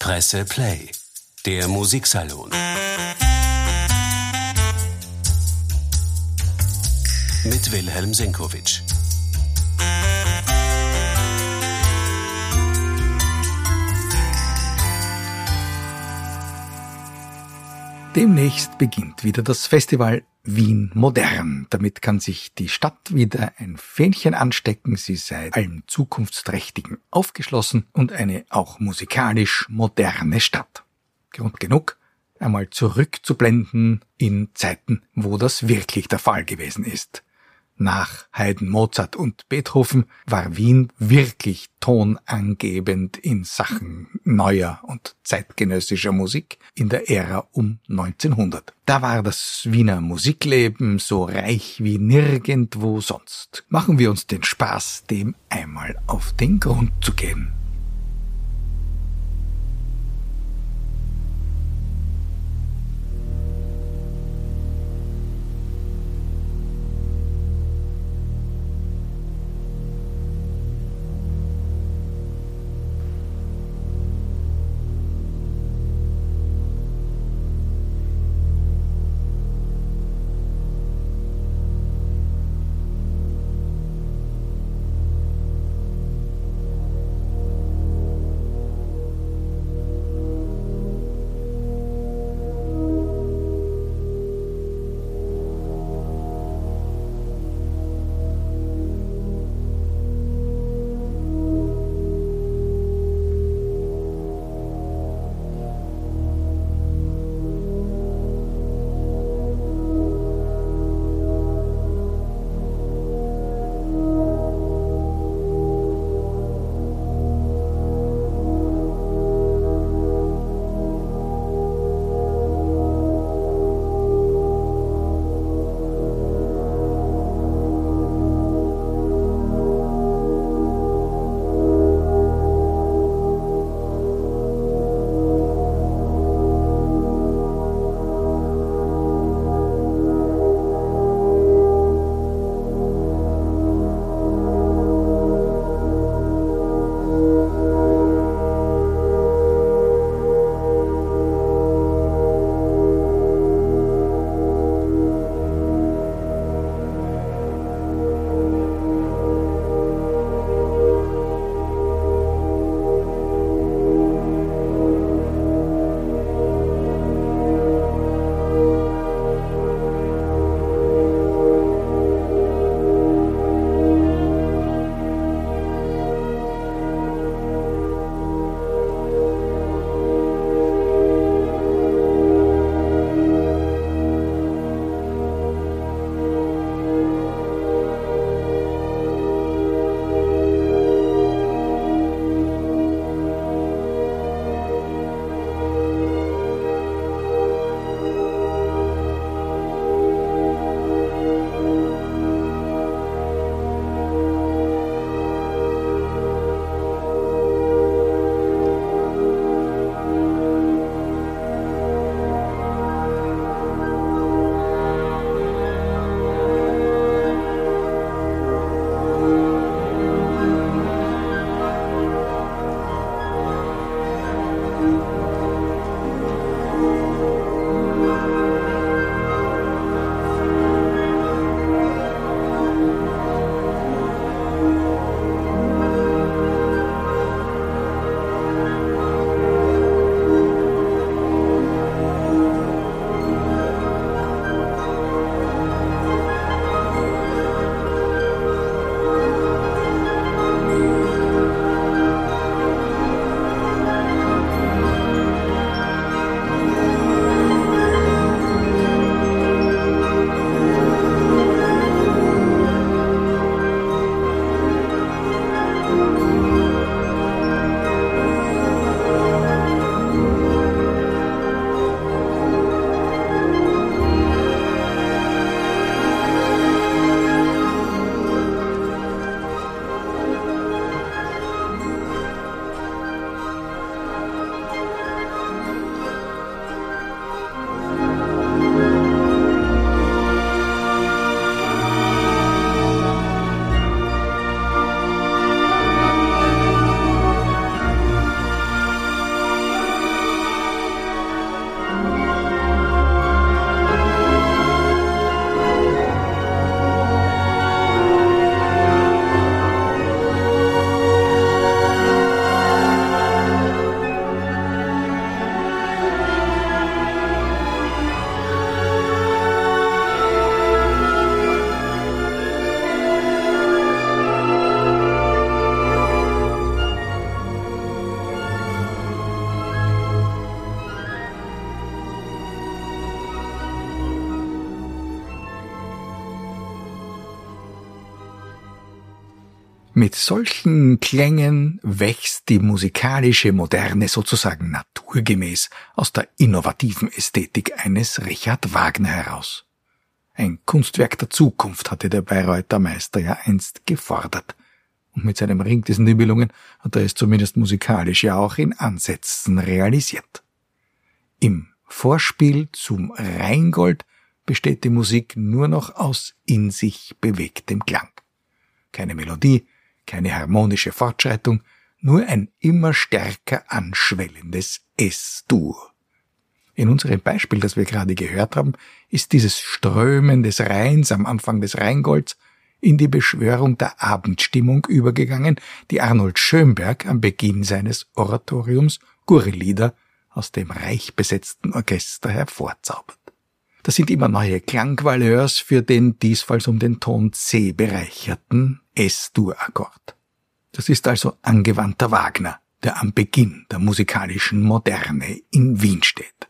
Presse Play, der Musiksalon. Mit Wilhelm Senkowitsch. Demnächst beginnt wieder das Festival Wien modern. Damit kann sich die Stadt wieder ein Fähnchen anstecken. Sie sei allem Zukunftsträchtigen aufgeschlossen und eine auch musikalisch moderne Stadt. Grund genug, einmal zurückzublenden in Zeiten, wo das wirklich der Fall gewesen ist. Nach Haydn, Mozart und Beethoven war Wien wirklich tonangebend in Sachen neuer und zeitgenössischer Musik in der Ära um 1900. Da war das Wiener Musikleben so reich wie nirgendwo sonst. Machen wir uns den Spaß, dem einmal auf den Grund zu gehen. Mit solchen Klängen wächst die musikalische Moderne sozusagen naturgemäß aus der innovativen Ästhetik eines Richard Wagner heraus. Ein Kunstwerk der Zukunft hatte der Bayreuther Meister ja einst gefordert. Und mit seinem Ring des Nibelungen hat er es zumindest musikalisch ja auch in Ansätzen realisiert. Im Vorspiel zum Rheingold besteht die Musik nur noch aus in sich bewegtem Klang. Keine Melodie, keine harmonische Fortschreitung, nur ein immer stärker anschwellendes S-Dur. In unserem Beispiel, das wir gerade gehört haben, ist dieses Strömen des Rheins am Anfang des Rheingolds in die Beschwörung der Abendstimmung übergegangen, die Arnold Schönberg am Beginn seines Oratoriums Gurrelieder aus dem reich besetzten Orchester hervorzaubert. Das sind immer neue Klangvaleurs für den diesfalls um den Ton C bereicherten S-Dur-Akkord. Das ist also angewandter Wagner, der am Beginn der musikalischen Moderne in Wien steht.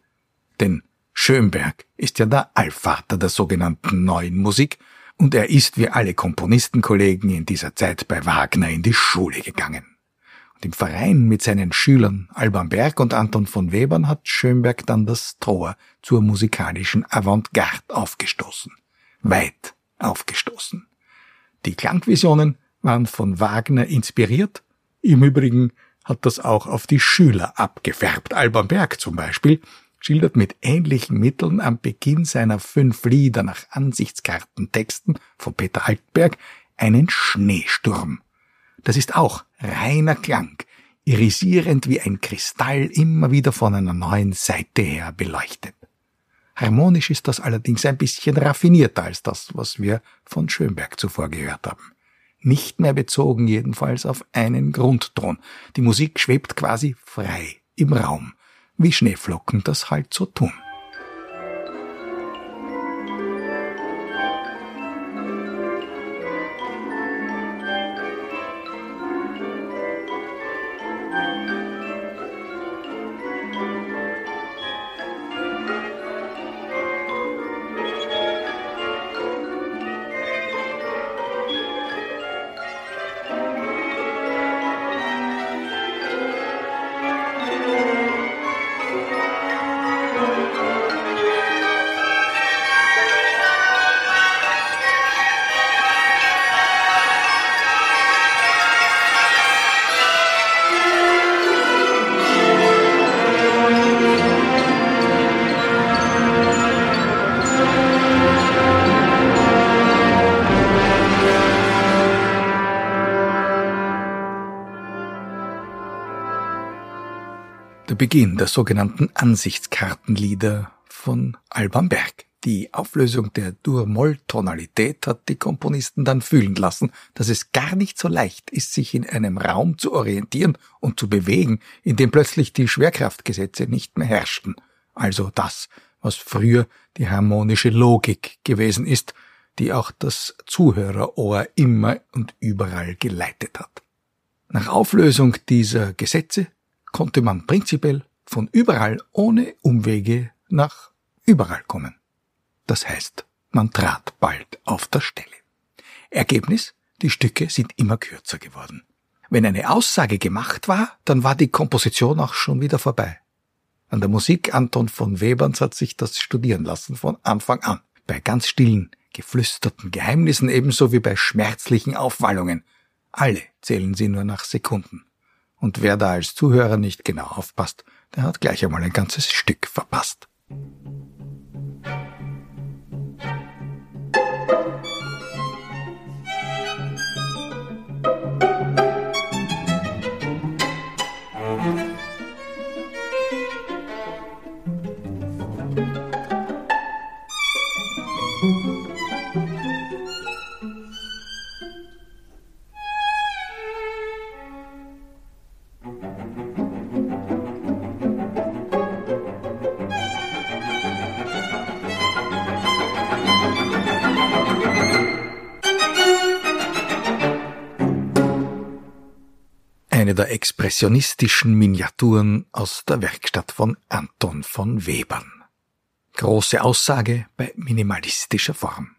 Denn Schönberg ist ja der Allvater der sogenannten neuen Musik und er ist wie alle Komponistenkollegen in dieser Zeit bei Wagner in die Schule gegangen. Im Verein mit seinen Schülern Alban Berg und Anton von Webern hat Schönberg dann das Tor zur musikalischen Avantgarde aufgestoßen. Weit aufgestoßen. Die Klangvisionen waren von Wagner inspiriert. Im Übrigen hat das auch auf die Schüler abgefärbt. Alban Berg zum Beispiel schildert mit ähnlichen Mitteln am Beginn seiner fünf Lieder nach Ansichtskartentexten von Peter Altberg einen Schneesturm. Das ist auch reiner Klang, irisierend wie ein Kristall immer wieder von einer neuen Seite her beleuchtet. Harmonisch ist das allerdings ein bisschen raffinierter als das, was wir von Schönberg zuvor gehört haben. Nicht mehr bezogen jedenfalls auf einen Grundton. Die Musik schwebt quasi frei im Raum, wie Schneeflocken das halt so tun. Beginn der sogenannten Ansichtskartenlieder von Alban Berg. Die Auflösung der Dur-Moll-Tonalität hat die Komponisten dann fühlen lassen, dass es gar nicht so leicht ist, sich in einem Raum zu orientieren und zu bewegen, in dem plötzlich die Schwerkraftgesetze nicht mehr herrschten. Also das, was früher die harmonische Logik gewesen ist, die auch das Zuhörerohr immer und überall geleitet hat. Nach Auflösung dieser Gesetze konnte man prinzipiell von überall ohne Umwege nach überall kommen. Das heißt, man trat bald auf der Stelle. Ergebnis, die Stücke sind immer kürzer geworden. Wenn eine Aussage gemacht war, dann war die Komposition auch schon wieder vorbei. An der Musik Anton von Weberns hat sich das studieren lassen von Anfang an. Bei ganz stillen, geflüsterten Geheimnissen ebenso wie bei schmerzlichen Aufwallungen. Alle zählen sie nur nach Sekunden. Und wer da als Zuhörer nicht genau aufpasst, der hat gleich einmal ein ganzes Stück verpasst. Expressionistischen Miniaturen aus der Werkstatt von Anton von Webern. Große Aussage bei minimalistischer Form.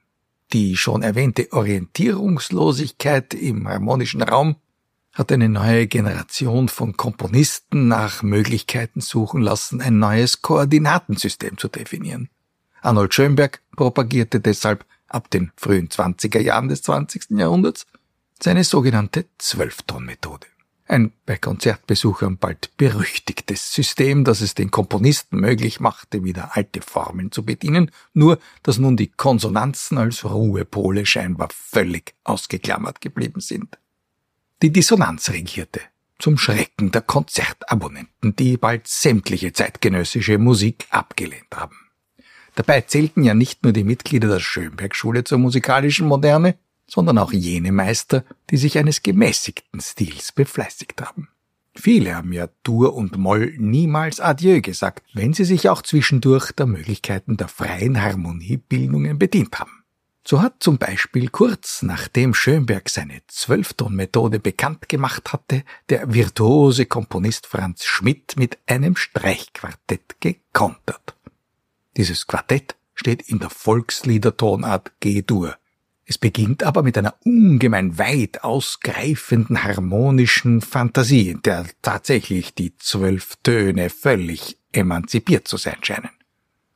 Die schon erwähnte Orientierungslosigkeit im harmonischen Raum hat eine neue Generation von Komponisten nach Möglichkeiten suchen lassen, ein neues Koordinatensystem zu definieren. Arnold Schönberg propagierte deshalb ab den frühen 20er Jahren des 20. Jahrhunderts seine sogenannte Zwölfton-Methode. Ein bei Konzertbesuchern bald berüchtigtes System, das es den Komponisten möglich machte, wieder alte Formen zu bedienen, nur dass nun die Konsonanzen als Ruhepole scheinbar völlig ausgeklammert geblieben sind. Die Dissonanz regierte, zum Schrecken der Konzertabonnenten, die bald sämtliche zeitgenössische Musik abgelehnt haben. Dabei zählten ja nicht nur die Mitglieder der Schönberg-Schule zur musikalischen Moderne, sondern auch jene Meister, die sich eines gemäßigten Stils befleißigt haben. Viele haben ja Dur und Moll niemals Adieu gesagt, wenn sie sich auch zwischendurch der Möglichkeiten der freien Harmoniebildungen bedient haben. So hat zum Beispiel kurz nachdem Schönberg seine Zwölftonmethode bekannt gemacht hatte, der virtuose Komponist Franz Schmidt mit einem Streichquartett gekontert. Dieses Quartett steht in der Volksliedertonart G-Dur. Es beginnt aber mit einer ungemein weit ausgreifenden harmonischen Fantasie, in der tatsächlich die zwölf Töne völlig emanzipiert zu sein scheinen.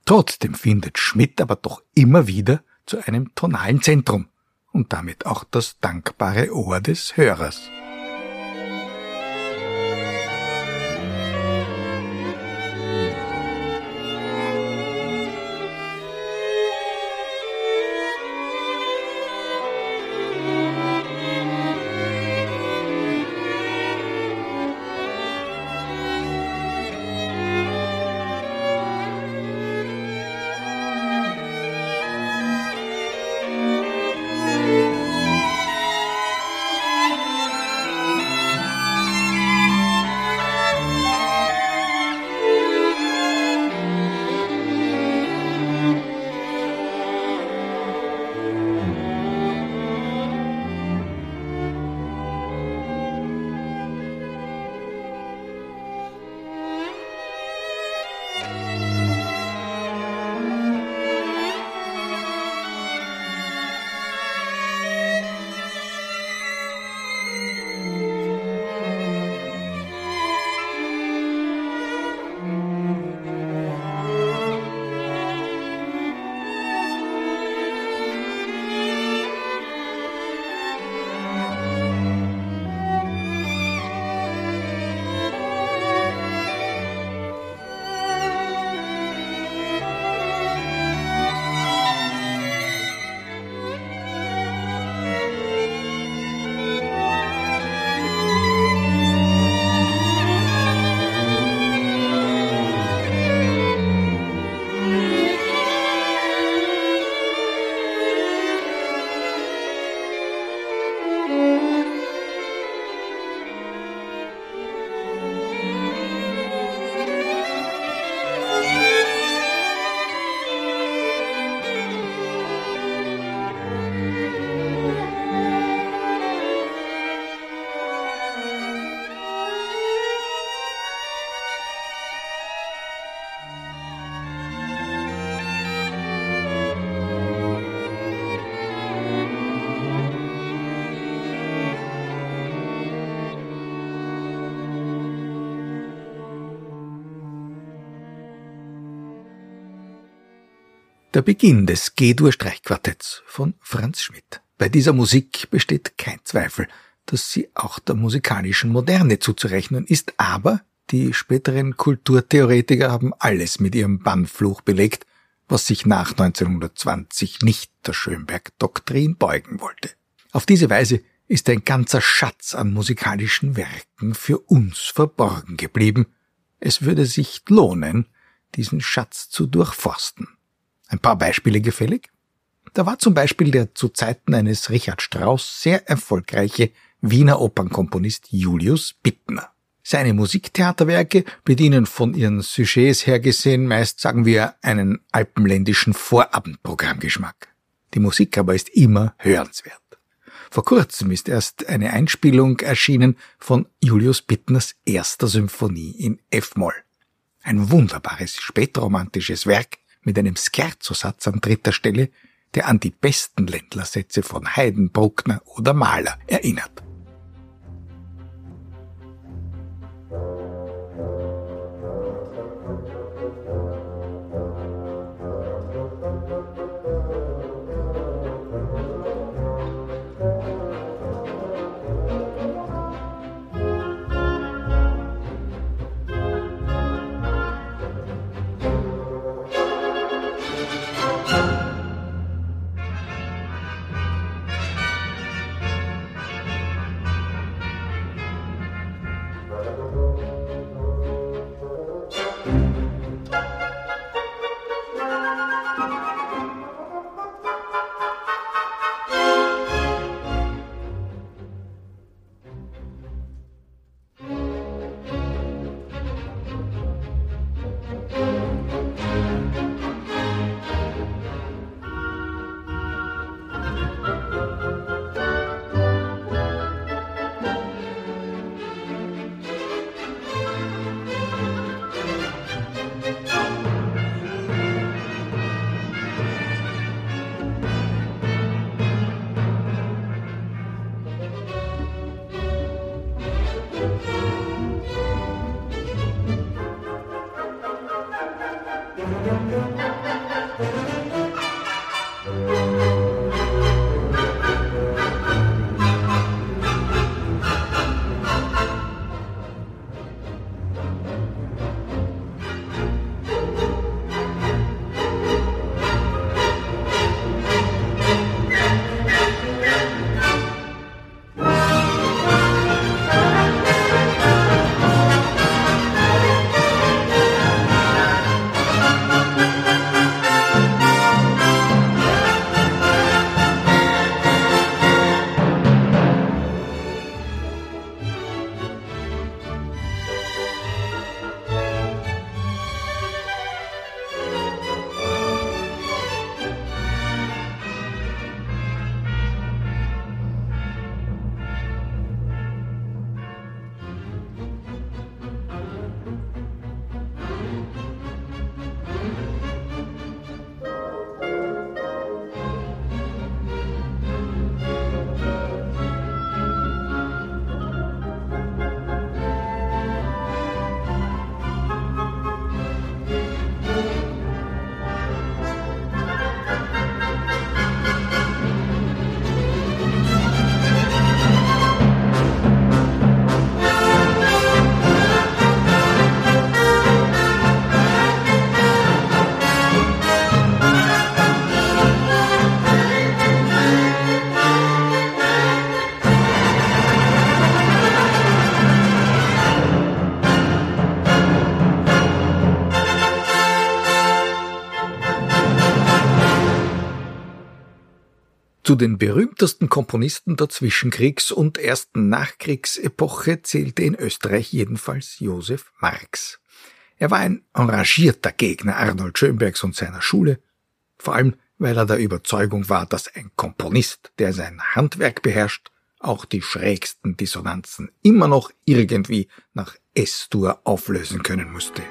Trotzdem findet Schmidt aber doch immer wieder zu einem tonalen Zentrum und damit auch das dankbare Ohr des Hörers. Der Beginn des G-Dur-Streichquartetts von Franz Schmidt. Bei dieser Musik besteht kein Zweifel, dass sie auch der musikalischen Moderne zuzurechnen ist, aber die späteren Kulturtheoretiker haben alles mit ihrem Bannfluch belegt, was sich nach 1920 nicht der Schönberg-Doktrin beugen wollte. Auf diese Weise ist ein ganzer Schatz an musikalischen Werken für uns verborgen geblieben. Es würde sich lohnen, diesen Schatz zu durchforsten. Ein paar Beispiele gefällig? Da war zum Beispiel der zu Zeiten eines Richard Strauss sehr erfolgreiche Wiener Opernkomponist Julius Bittner. Seine Musiktheaterwerke bedienen von ihren Sujets her gesehen meist, sagen wir, einen alpenländischen Vorabendprogrammgeschmack. Die Musik aber ist immer hörenswert. Vor kurzem ist erst eine Einspielung erschienen von Julius Bittners erster Symphonie in F-Moll. Ein wunderbares spätromantisches Werk, mit einem Scherzo-Satz an dritter Stelle, der an die besten Ländlersätze von Haydn, Bruckner oder Mahler erinnert. Zu den berühmtesten Komponisten der Zwischenkriegs- und ersten Nachkriegsepoche zählte in Österreich jedenfalls Josef Marx. Er war ein enragierter Gegner Arnold Schönbergs und seiner Schule, vor allem weil er der Überzeugung war, dass ein Komponist, der sein Handwerk beherrscht, auch die schrägsten Dissonanzen immer noch irgendwie nach S-Dur auflösen können musste.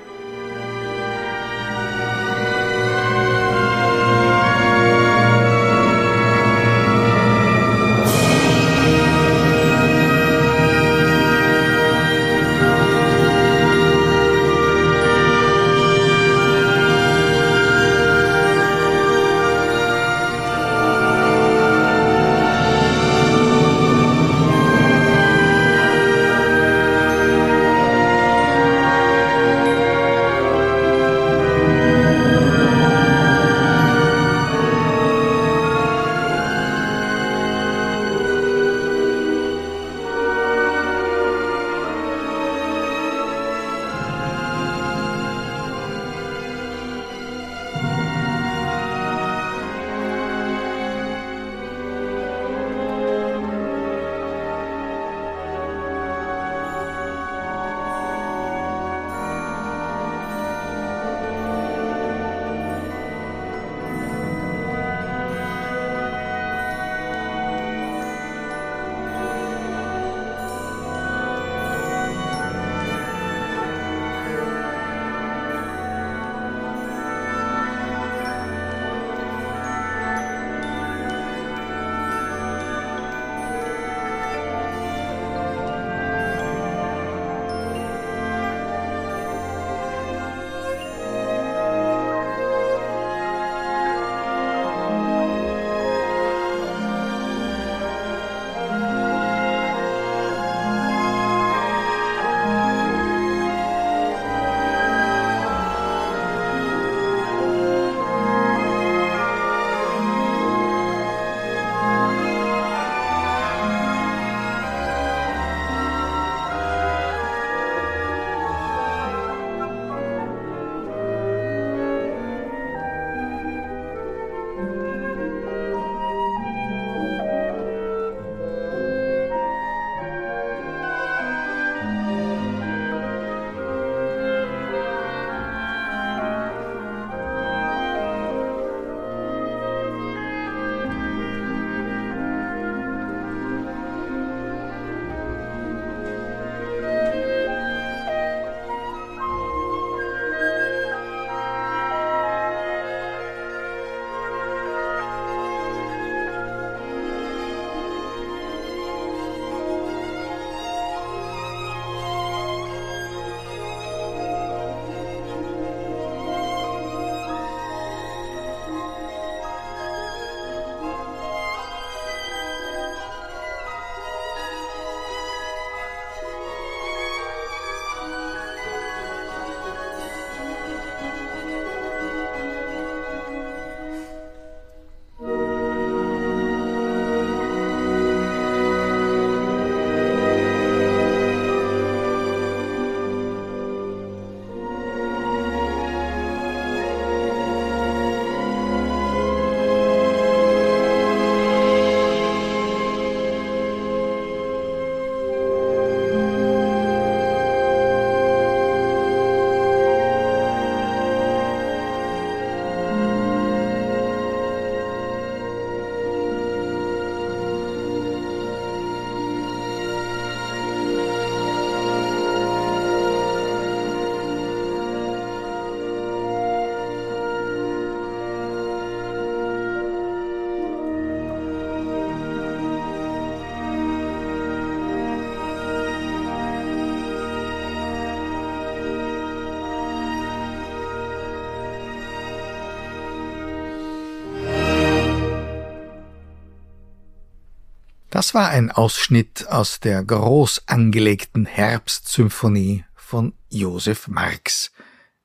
Das war ein Ausschnitt aus der groß angelegten Herbstsymphonie von Josef Marx,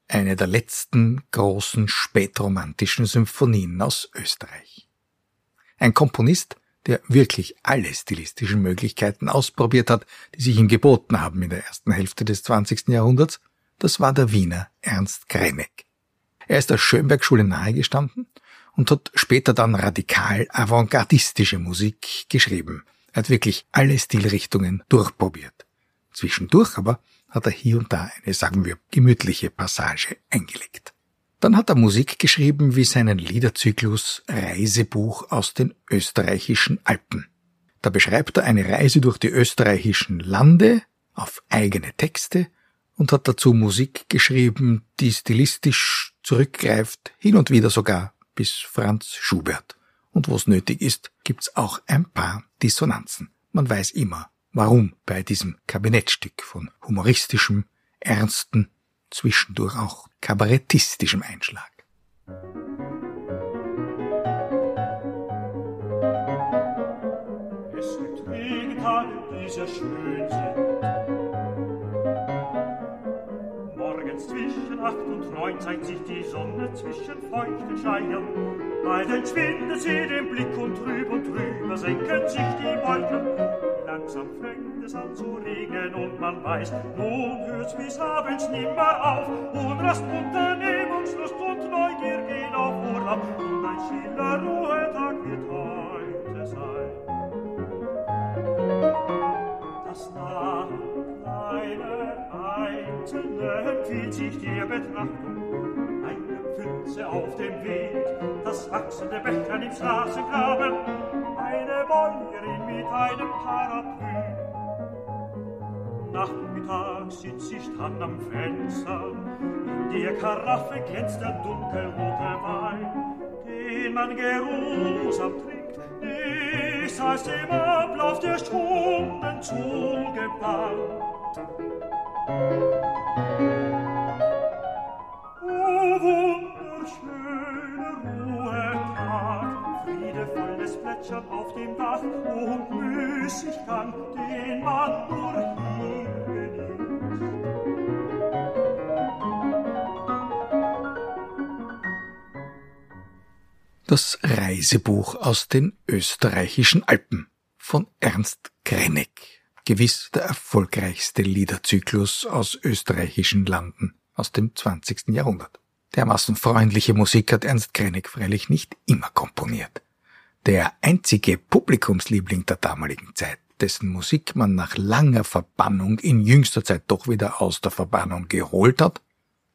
eine der letzten großen spätromantischen Symphonien aus Österreich. Ein Komponist, der wirklich alle stilistischen Möglichkeiten ausprobiert hat, die sich ihm geboten haben in der ersten Hälfte des 20. Jahrhunderts, das war der Wiener Ernst Krenek. Er ist der Schönberg-Schule nahegestanden und hat später dann radikal avantgardistische Musik geschrieben. Er hat wirklich alle Stilrichtungen durchprobiert. Zwischendurch aber hat er hier und da eine, sagen wir, gemütliche Passage eingelegt. Dann hat er Musik geschrieben wie seinen Liederzyklus Reisebuch aus den österreichischen Alpen. Da beschreibt er eine Reise durch die österreichischen Lande auf eigene Texte und hat dazu Musik geschrieben, die stilistisch zurückgreift, hin und wieder sogar bis Franz Schubert. Und wo es nötig ist, gibt's auch ein paar Dissonanzen. Man weiß immer, warum bei diesem Kabinettstück von humoristischem, ernsten, zwischendurch auch kabarettistischem Einschlag. Es gibt Regentage, die sehr acht und neun zeigt sich die Sonne zwischen feuchten Scheiern. Bei den schwindet sie den Blick und trüb und drüber senken sich die Wolken. Langsam fängt es an zu regnen und man weiß, nun hört's bis abends nimmer auf. Unrast, Unternehmungslust und Neugier gehen auf Urlaub und ein schiller Ruhetag wird heute sein. Das nahe Einzelne empfiehlt sich der Betrachtung. Eine Pfütze auf dem Weg, das wachsende Bächlein im Straßengraben, eine Bäuerin mit einem Parapluie. Nachmittag sitzt sie stand am Fenster, in der Karaffe glänzt der dunkelrote Wein, den man geruhsam trinkt, nichts als dem Ablauf der Stunden zugebannt. Wunderschöne Ruhetag, friedevolles Plätschern auf dem Dach und Müßiggang, den man nur hier genießt. Das Reisebuch aus den österreichischen Alpen von Ernst Krenneck gewiss der erfolgreichste Liederzyklus aus österreichischen Landen aus dem 20. Jahrhundert. Dermaßen freundliche Musik hat Ernst Krenek freilich nicht immer komponiert. Der einzige Publikumsliebling der damaligen Zeit, dessen Musik man nach langer Verbannung in jüngster Zeit doch wieder aus der Verbannung geholt hat,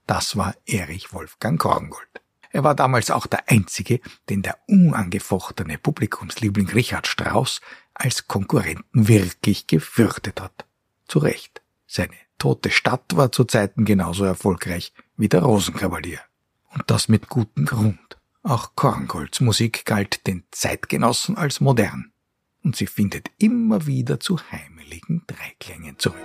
das war Erich Wolfgang Korngold. Er war damals auch der einzige, den der unangefochtene Publikumsliebling Richard Strauss als Konkurrenten wirklich gefürchtet hat. Zu Recht. Seine tote Stadt war zu Zeiten genauso erfolgreich wie der Rosenkavalier. Und das mit gutem Grund. Auch Korngolds Musik galt den Zeitgenossen als modern. Und sie findet immer wieder zu heimeligen Dreiklängen zurück.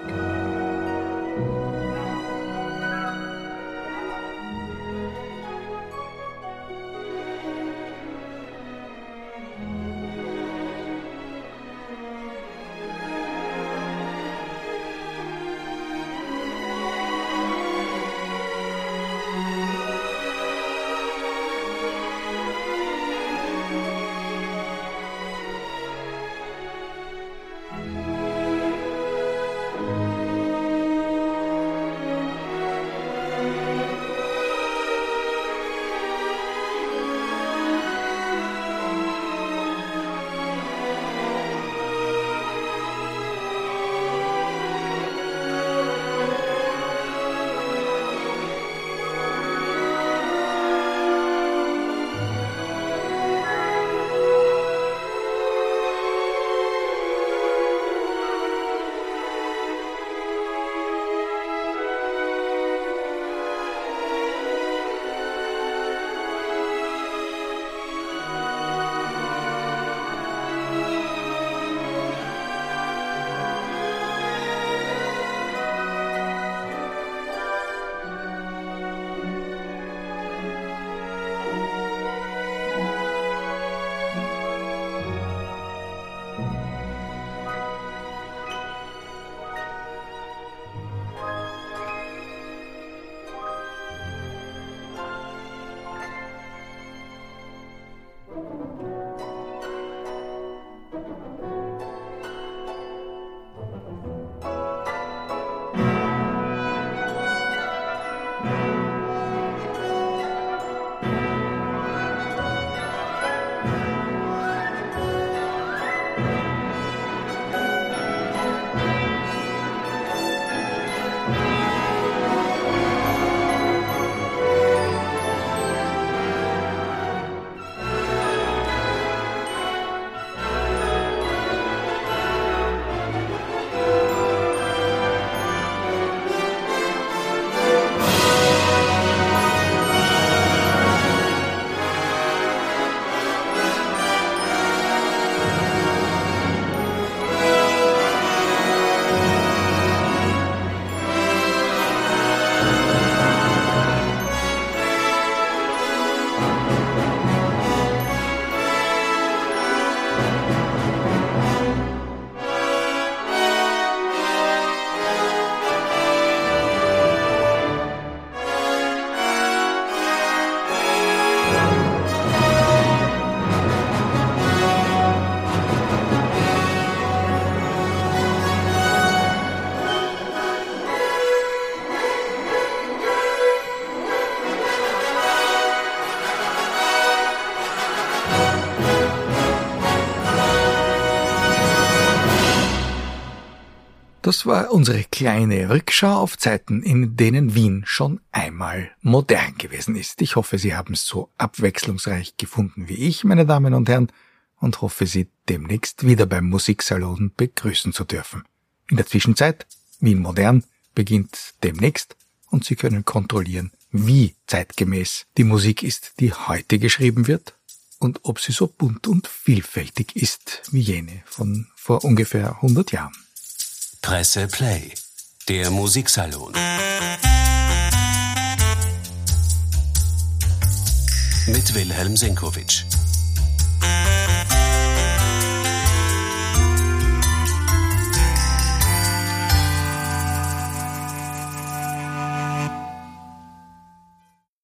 Das war unsere kleine Rückschau auf Zeiten, in denen Wien schon einmal modern gewesen ist. Ich hoffe, Sie haben es so abwechslungsreich gefunden wie ich, meine Damen und Herren, und hoffe, Sie demnächst wieder beim Musiksalon begrüßen zu dürfen. In der Zwischenzeit, Wien modern beginnt demnächst und Sie können kontrollieren, wie zeitgemäß die Musik ist, die heute geschrieben wird und ob sie so bunt und vielfältig ist wie jene von vor ungefähr 100 Jahren. Presse Play, der Musiksalon. Mit Wilhelm Senkowitsch.